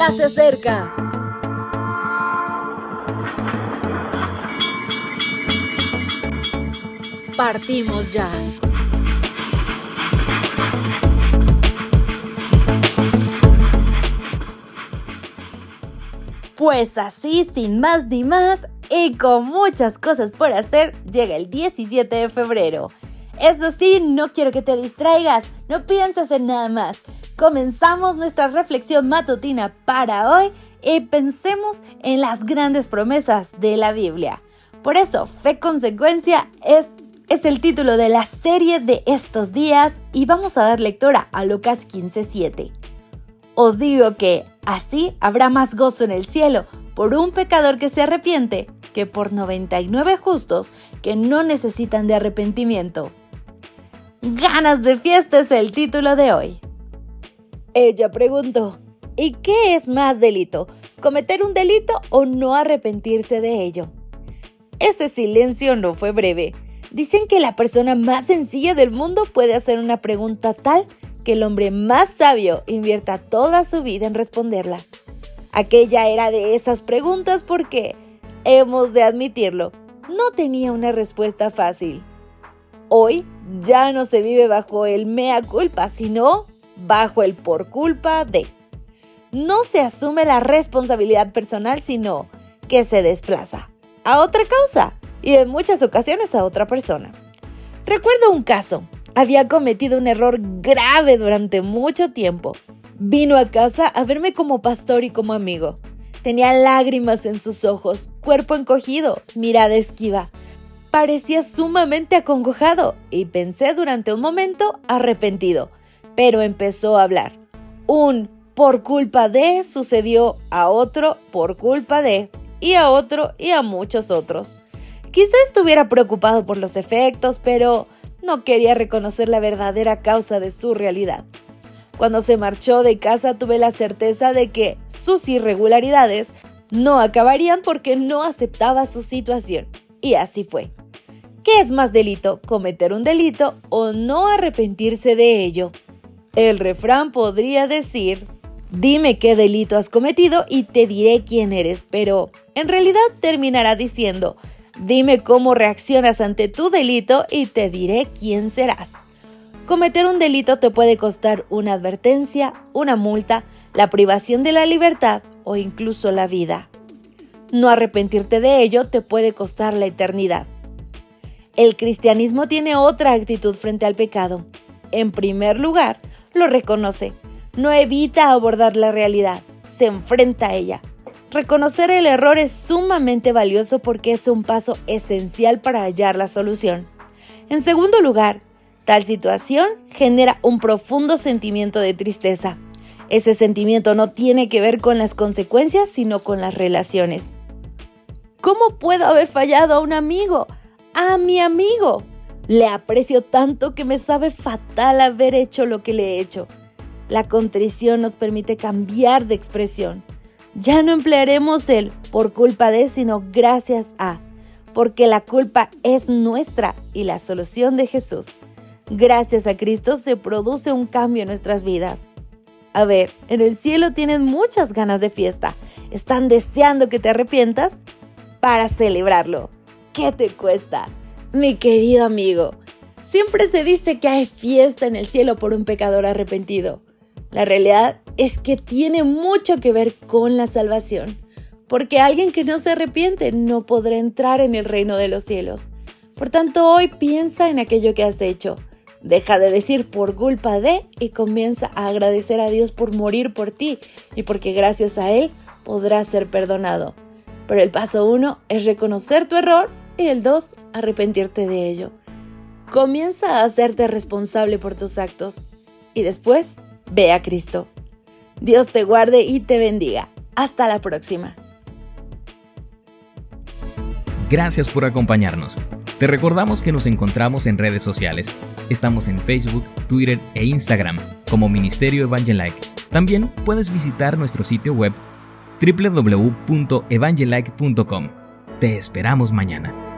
ya se acerca. Partimos ya. Pues así, sin más ni más, y con muchas cosas por hacer, llega el 17 de febrero. Eso sí, no quiero que te distraigas, no pienses en nada más. Comenzamos nuestra reflexión matutina para hoy y pensemos en las grandes promesas de la Biblia. Por eso, Fe Consecuencia es, es el título de la serie de estos días y vamos a dar lectura a Lucas 15:7. Os digo que así habrá más gozo en el cielo por un pecador que se arrepiente que por 99 justos que no necesitan de arrepentimiento. Ganas de fiesta es el título de hoy. Ella preguntó, ¿y qué es más delito? ¿Cometer un delito o no arrepentirse de ello? Ese silencio no fue breve. Dicen que la persona más sencilla del mundo puede hacer una pregunta tal que el hombre más sabio invierta toda su vida en responderla. Aquella era de esas preguntas porque, hemos de admitirlo, no tenía una respuesta fácil. Hoy ya no se vive bajo el mea culpa, sino bajo el por culpa de. No se asume la responsabilidad personal, sino que se desplaza a otra causa y en muchas ocasiones a otra persona. Recuerdo un caso había cometido un error grave durante mucho tiempo. Vino a casa a verme como pastor y como amigo. Tenía lágrimas en sus ojos, cuerpo encogido, mirada esquiva. Parecía sumamente acongojado y pensé durante un momento arrepentido, pero empezó a hablar. Un por culpa de sucedió a otro por culpa de y a otro y a muchos otros. Quizá estuviera preocupado por los efectos, pero no quería reconocer la verdadera causa de su realidad. Cuando se marchó de casa tuve la certeza de que sus irregularidades no acabarían porque no aceptaba su situación. Y así fue. ¿Qué es más delito, cometer un delito o no arrepentirse de ello? El refrán podría decir, dime qué delito has cometido y te diré quién eres, pero en realidad terminará diciendo, Dime cómo reaccionas ante tu delito y te diré quién serás. Cometer un delito te puede costar una advertencia, una multa, la privación de la libertad o incluso la vida. No arrepentirte de ello te puede costar la eternidad. El cristianismo tiene otra actitud frente al pecado. En primer lugar, lo reconoce, no evita abordar la realidad, se enfrenta a ella, Reconocer el error es sumamente valioso porque es un paso esencial para hallar la solución. En segundo lugar, tal situación genera un profundo sentimiento de tristeza. Ese sentimiento no tiene que ver con las consecuencias, sino con las relaciones. ¿Cómo puedo haber fallado a un amigo? A mi amigo. Le aprecio tanto que me sabe fatal haber hecho lo que le he hecho. La contrición nos permite cambiar de expresión. Ya no emplearemos el por culpa de, sino gracias a, porque la culpa es nuestra y la solución de Jesús. Gracias a Cristo se produce un cambio en nuestras vidas. A ver, en el cielo tienen muchas ganas de fiesta. ¿Están deseando que te arrepientas? Para celebrarlo. ¿Qué te cuesta? Mi querido amigo, siempre se dice que hay fiesta en el cielo por un pecador arrepentido. La realidad es que tiene mucho que ver con la salvación, porque alguien que no se arrepiente no podrá entrar en el reino de los cielos. Por tanto, hoy piensa en aquello que has hecho. Deja de decir por culpa de y comienza a agradecer a Dios por morir por ti y porque gracias a Él podrás ser perdonado. Pero el paso uno es reconocer tu error y el dos, arrepentirte de ello. Comienza a hacerte responsable por tus actos y después Ve a Cristo. Dios te guarde y te bendiga. Hasta la próxima. Gracias por acompañarnos. Te recordamos que nos encontramos en redes sociales. Estamos en Facebook, Twitter e Instagram como Ministerio Evangelike. También puedes visitar nuestro sitio web www.evangelike.com. Te esperamos mañana.